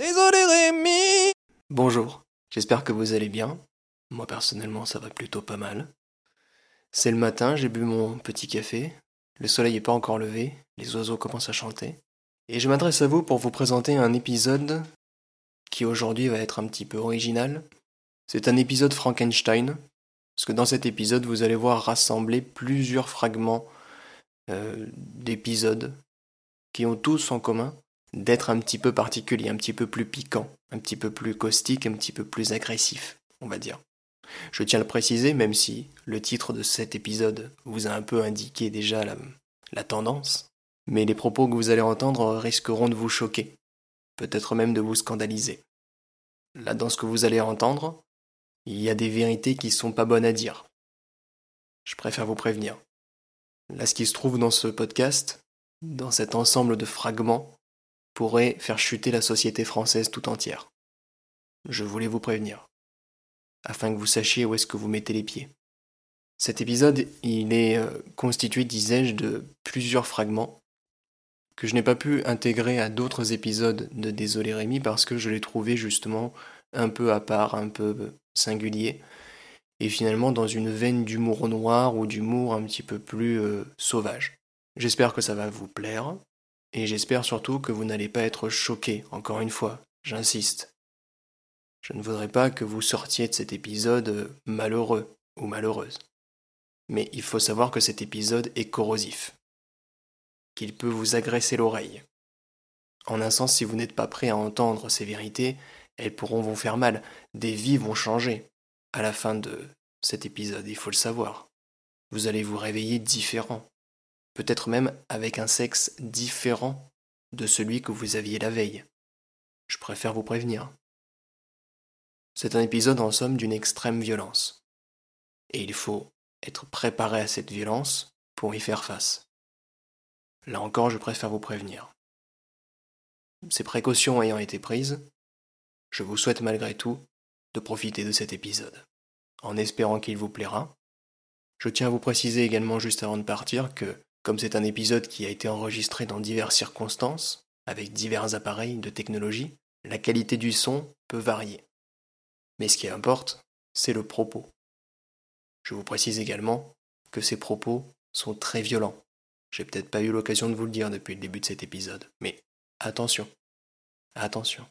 Désolé Rémi Bonjour, j'espère que vous allez bien. Moi personnellement ça va plutôt pas mal. C'est le matin, j'ai bu mon petit café, le soleil n'est pas encore levé, les oiseaux commencent à chanter. Et je m'adresse à vous pour vous présenter un épisode qui aujourd'hui va être un petit peu original. C'est un épisode Frankenstein, parce que dans cet épisode vous allez voir rassembler plusieurs fragments euh, d'épisodes qui ont tous en commun d'être un petit peu particulier, un petit peu plus piquant, un petit peu plus caustique, un petit peu plus agressif, on va dire. Je tiens à le préciser, même si le titre de cet épisode vous a un peu indiqué déjà la, tendance, mais les propos que vous allez entendre risqueront de vous choquer, peut-être même de vous scandaliser. Là, dans ce que vous allez entendre, il y a des vérités qui sont pas bonnes à dire. Je préfère vous prévenir. Là, ce qui se trouve dans ce podcast, dans cet ensemble de fragments, pourrait faire chuter la société française tout entière. Je voulais vous prévenir afin que vous sachiez où est-ce que vous mettez les pieds. Cet épisode, il est euh, constitué, disais-je, de plusieurs fragments que je n'ai pas pu intégrer à d'autres épisodes de Désolé Rémi parce que je l'ai trouvé justement un peu à part, un peu singulier, et finalement dans une veine d'humour noir ou d'humour un petit peu plus euh, sauvage. J'espère que ça va vous plaire, et j'espère surtout que vous n'allez pas être choqués, encore une fois, j'insiste. Je ne voudrais pas que vous sortiez de cet épisode malheureux ou malheureuse. Mais il faut savoir que cet épisode est corrosif, qu'il peut vous agresser l'oreille. En un sens, si vous n'êtes pas prêt à entendre ces vérités, elles pourront vous faire mal, des vies vont changer à la fin de cet épisode, il faut le savoir. Vous allez vous réveiller différent, peut-être même avec un sexe différent de celui que vous aviez la veille. Je préfère vous prévenir. C'est un épisode en somme d'une extrême violence. Et il faut être préparé à cette violence pour y faire face. Là encore, je préfère vous prévenir. Ces précautions ayant été prises, je vous souhaite malgré tout de profiter de cet épisode, en espérant qu'il vous plaira. Je tiens à vous préciser également juste avant de partir que, comme c'est un épisode qui a été enregistré dans diverses circonstances, avec divers appareils de technologie, la qualité du son peut varier. Mais ce qui importe, c'est le propos. Je vous précise également que ces propos sont très violents. J'ai peut-être pas eu l'occasion de vous le dire depuis le début de cet épisode, mais attention, attention.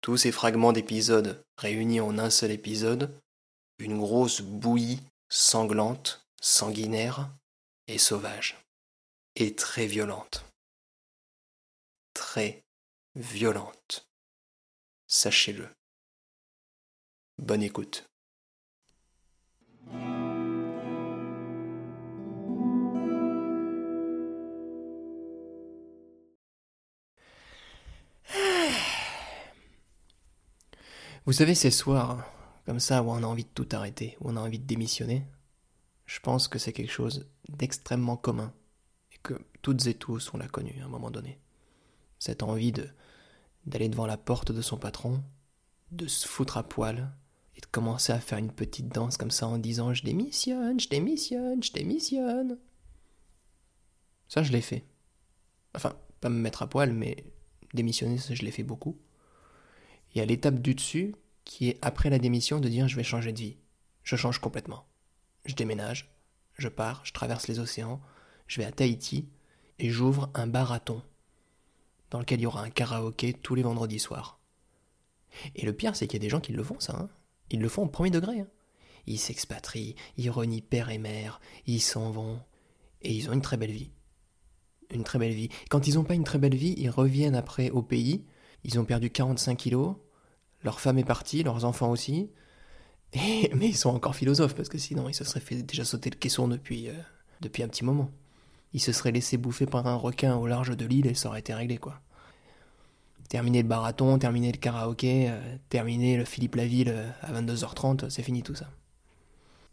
Tous ces fragments d'épisodes réunis en un seul épisode, une grosse bouillie sanglante, sanguinaire et sauvage. Et très violente. Très violente. Sachez-le. Bonne écoute. Vous savez, ces soirs, comme ça, où on a envie de tout arrêter, où on a envie de démissionner, je pense que c'est quelque chose d'extrêmement commun, et que toutes et tous on l'a connu à un moment donné. Cette envie de d'aller devant la porte de son patron, de se foutre à poil, et de commencer à faire une petite danse comme ça en disant je démissionne, je démissionne, je démissionne. Ça, je l'ai fait. Enfin, pas me mettre à poil, mais démissionner, ça, je l'ai fait beaucoup. Et à l'étape du dessus, qui est après la démission, de dire je vais changer de vie. Je change complètement. Je déménage, je pars, je traverse les océans, je vais à Tahiti et j'ouvre un barathon dans lequel il y aura un karaoké tous les vendredis soirs. Et le pire, c'est qu'il y a des gens qui le font, ça. Hein. Ils le font au premier degré. Hein. Ils s'expatrient, ils renient père et mère, ils s'en vont, et ils ont une très belle vie. Une très belle vie. Quand ils n'ont pas une très belle vie, ils reviennent après au pays, ils ont perdu 45 kilos, leur femme est partie, leurs enfants aussi, mais ils sont encore philosophes, parce que sinon ils se seraient fait déjà sauter le caisson depuis, euh, depuis un petit moment. Ils se seraient laissés bouffer par un requin au large de l'île et ça aurait été réglé, quoi terminer le barathon, terminer le karaoké, euh, terminer le Philippe Laville euh, à 22h30, c'est fini tout ça.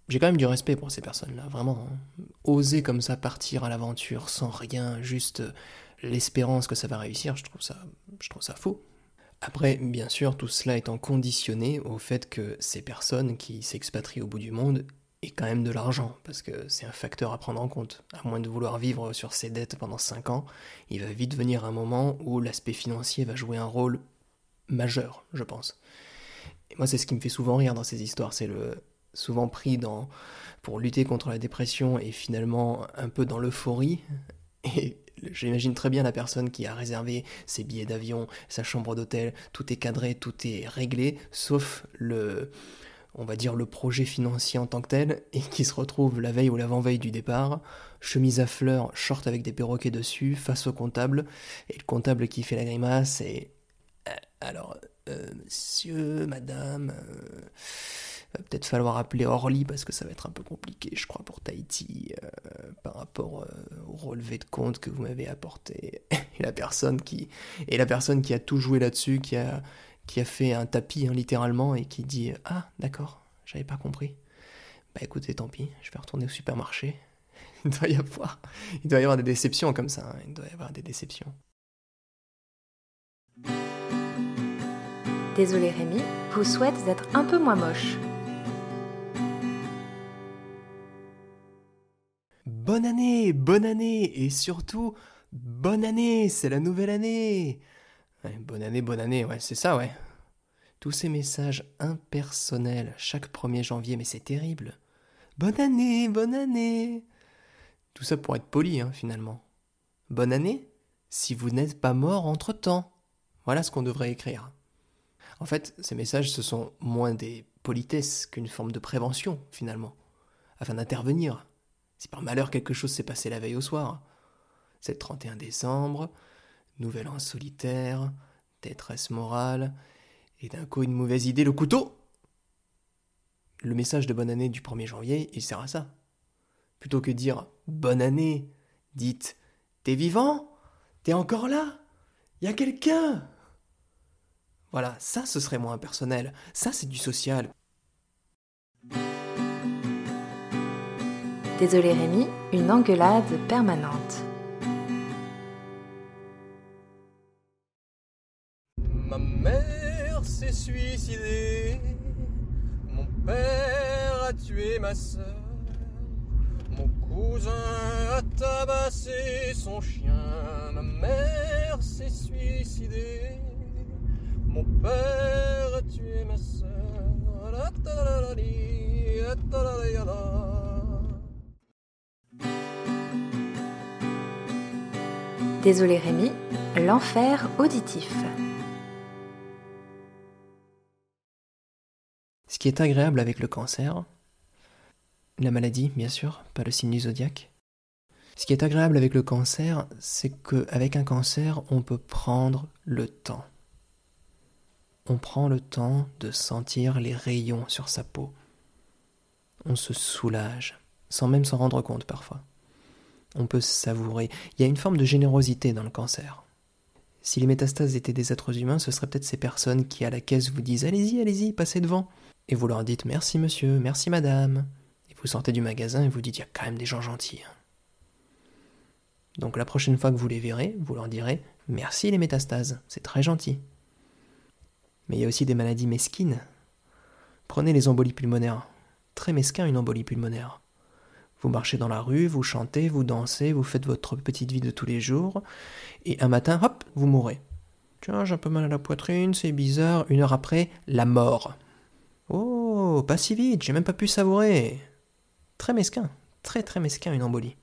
J'ai quand même du respect pour ces personnes-là, vraiment. Hein. Oser comme ça partir à l'aventure sans rien, juste l'espérance que ça va réussir, je trouve ça, je trouve ça faux. Après, bien sûr, tout cela étant conditionné au fait que ces personnes qui s'expatrient au bout du monde et quand même de l'argent, parce que c'est un facteur à prendre en compte. À moins de vouloir vivre sur ses dettes pendant 5 ans, il va vite venir un moment où l'aspect financier va jouer un rôle majeur, je pense. Et moi, c'est ce qui me fait souvent rire dans ces histoires, c'est le souvent pris dans pour lutter contre la dépression et finalement un peu dans l'euphorie. Et j'imagine très bien la personne qui a réservé ses billets d'avion, sa chambre d'hôtel, tout est cadré, tout est réglé, sauf le on va dire le projet financier en tant que tel, et qui se retrouve la veille ou l'avant-veille du départ, chemise à fleurs, short avec des perroquets dessus, face au comptable, et le comptable qui fait la grimace, et euh, alors, euh, monsieur, madame, euh, peut-être falloir appeler Orly parce que ça va être un peu compliqué, je crois, pour Tahiti, par rapport au relevé de compte que vous m'avez apporté. et la personne qui, la personne qui a tout joué là-dessus, qui a qui a fait un tapis hein, littéralement et qui dit Ah, d'accord, j'avais pas compris. Bah écoutez, tant pis, je vais retourner au supermarché. il doit y avoir, il doit y avoir des déceptions comme ça, hein. il doit y avoir des déceptions. Désolé Rémi, vous souhaite d'être un peu moins moche. Bonne année, bonne année et surtout bonne année, c'est la nouvelle année bonne année, bonne année, ouais, c'est ça, ouais. Tous ces messages impersonnels chaque 1er janvier, mais c'est terrible. Bonne année, bonne année. Tout ça pour être poli, hein, finalement. Bonne année si vous n'êtes pas mort entre-temps. Voilà ce qu'on devrait écrire. En fait, ces messages, ce sont moins des politesses qu'une forme de prévention, finalement, afin d'intervenir. Si par malheur quelque chose s'est passé la veille au soir. C'est le 31 décembre, Nouvel an solitaire, détresse morale, et d'un coup une mauvaise idée, le couteau Le message de bonne année du 1er janvier, il sert à ça. Plutôt que dire bonne année, dites T'es vivant? T'es encore là? Y a quelqu'un? Voilà, ça ce serait moins personnel, ça c'est du social. Désolé Rémi, une engueulade permanente. Ma mère s'est suicidée. Mon père a tué ma soeur. Mon cousin a tabassé son chien. Ma mère s'est suicidée. Mon père a tué ma soeur. Désolé Rémi, l'enfer auditif. Ce qui est agréable avec le cancer, la maladie, bien sûr, pas le signe du zodiaque. Ce qui est agréable avec le cancer, c'est qu'avec un cancer, on peut prendre le temps. On prend le temps de sentir les rayons sur sa peau. On se soulage, sans même s'en rendre compte parfois. On peut savourer. Il y a une forme de générosité dans le cancer. Si les métastases étaient des êtres humains, ce seraient peut-être ces personnes qui à la caisse vous disent Allez-y, allez-y, passez devant et vous leur dites merci monsieur, merci madame, et vous sortez du magasin et vous dites il y a quand même des gens gentils. Hein. Donc la prochaine fois que vous les verrez, vous leur direz merci les métastases, c'est très gentil. Mais il y a aussi des maladies mesquines. Prenez les embolies pulmonaires. Très mesquin une embolie pulmonaire. Vous marchez dans la rue, vous chantez, vous dansez, vous faites votre petite vie de tous les jours, et un matin, hop, vous mourrez. Tiens, j'ai un peu mal à la poitrine, c'est bizarre. Une heure après, la mort. Oh, pas si vite, j'ai même pas pu savourer. Très mesquin, très très mesquin une embolie.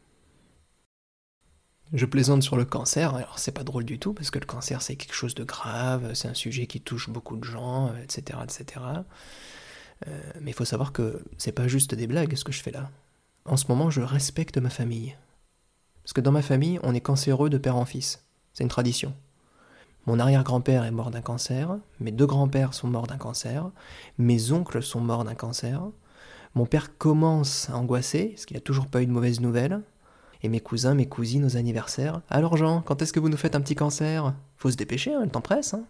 Je plaisante sur le cancer, alors c'est pas drôle du tout, parce que le cancer c'est quelque chose de grave, c'est un sujet qui touche beaucoup de gens, etc. etc. Euh, mais il faut savoir que c'est pas juste des blagues ce que je fais là. En ce moment, je respecte ma famille. Parce que dans ma famille, on est cancéreux de père en fils. C'est une tradition. Mon arrière-grand-père est mort d'un cancer, mes deux grands-pères sont morts d'un cancer, mes oncles sont morts d'un cancer, mon père commence à angoisser, parce qu'il n'a toujours pas eu de mauvaises nouvelles, et mes cousins, mes cousines aux anniversaires. Alors Jean, quand est-ce que vous nous faites un petit cancer? Faut se dépêcher, hein, le temps presse. Hein.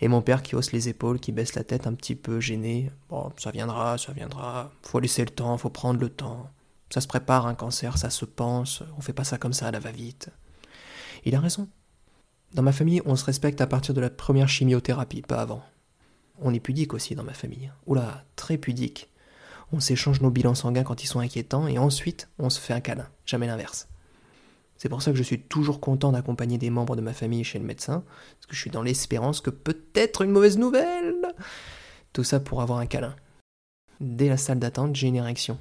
et mon père qui hausse les épaules, qui baisse la tête un petit peu gêné. Bon, ça viendra, ça viendra. Faut laisser le temps, faut prendre le temps. Ça se prépare un cancer, ça se pense. On fait pas ça comme ça à la va-vite. Il a raison. Dans ma famille, on se respecte à partir de la première chimiothérapie, pas avant. On est pudique aussi dans ma famille. Oula, très pudique. On s'échange nos bilans sanguins quand ils sont inquiétants et ensuite on se fait un câlin, jamais l'inverse. C'est pour ça que je suis toujours content d'accompagner des membres de ma famille chez le médecin, parce que je suis dans l'espérance que peut-être une mauvaise nouvelle. Tout ça pour avoir un câlin. Dès la salle d'attente, j'ai une érection.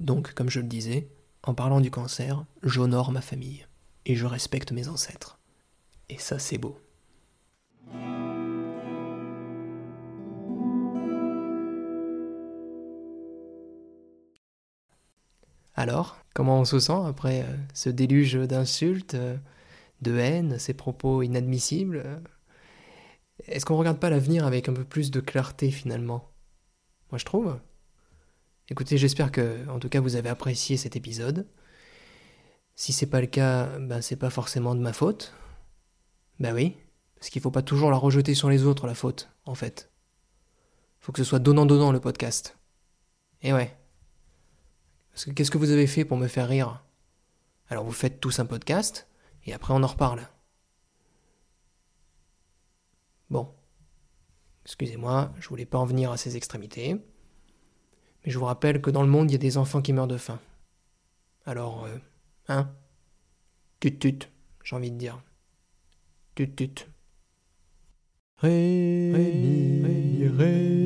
Donc, comme je le disais, en parlant du cancer, j'honore ma famille et je respecte mes ancêtres. Et ça, c'est beau. Alors, comment on se sent après euh, ce déluge d'insultes, euh, de haine, ces propos inadmissibles Est-ce qu'on ne regarde pas l'avenir avec un peu plus de clarté finalement? Moi je trouve. Écoutez, j'espère que, en tout cas, vous avez apprécié cet épisode. Si c'est pas le cas, ben c'est pas forcément de ma faute. Ben oui, parce qu'il faut pas toujours la rejeter sur les autres, la faute, en fait. Faut que ce soit donnant-donnant le podcast. Et ouais. Parce que qu'est-ce que vous avez fait pour me faire rire? Alors vous faites tous un podcast, et après on en reparle. Bon. Excusez-moi, je voulais pas en venir à ces extrémités. Mais je vous rappelle que dans le monde, il y a des enfants qui meurent de faim. Alors, euh, hein? Tut tut, j'ai envie de dire. Tut tut. Rémi, Rémi, Rémi, Rémi,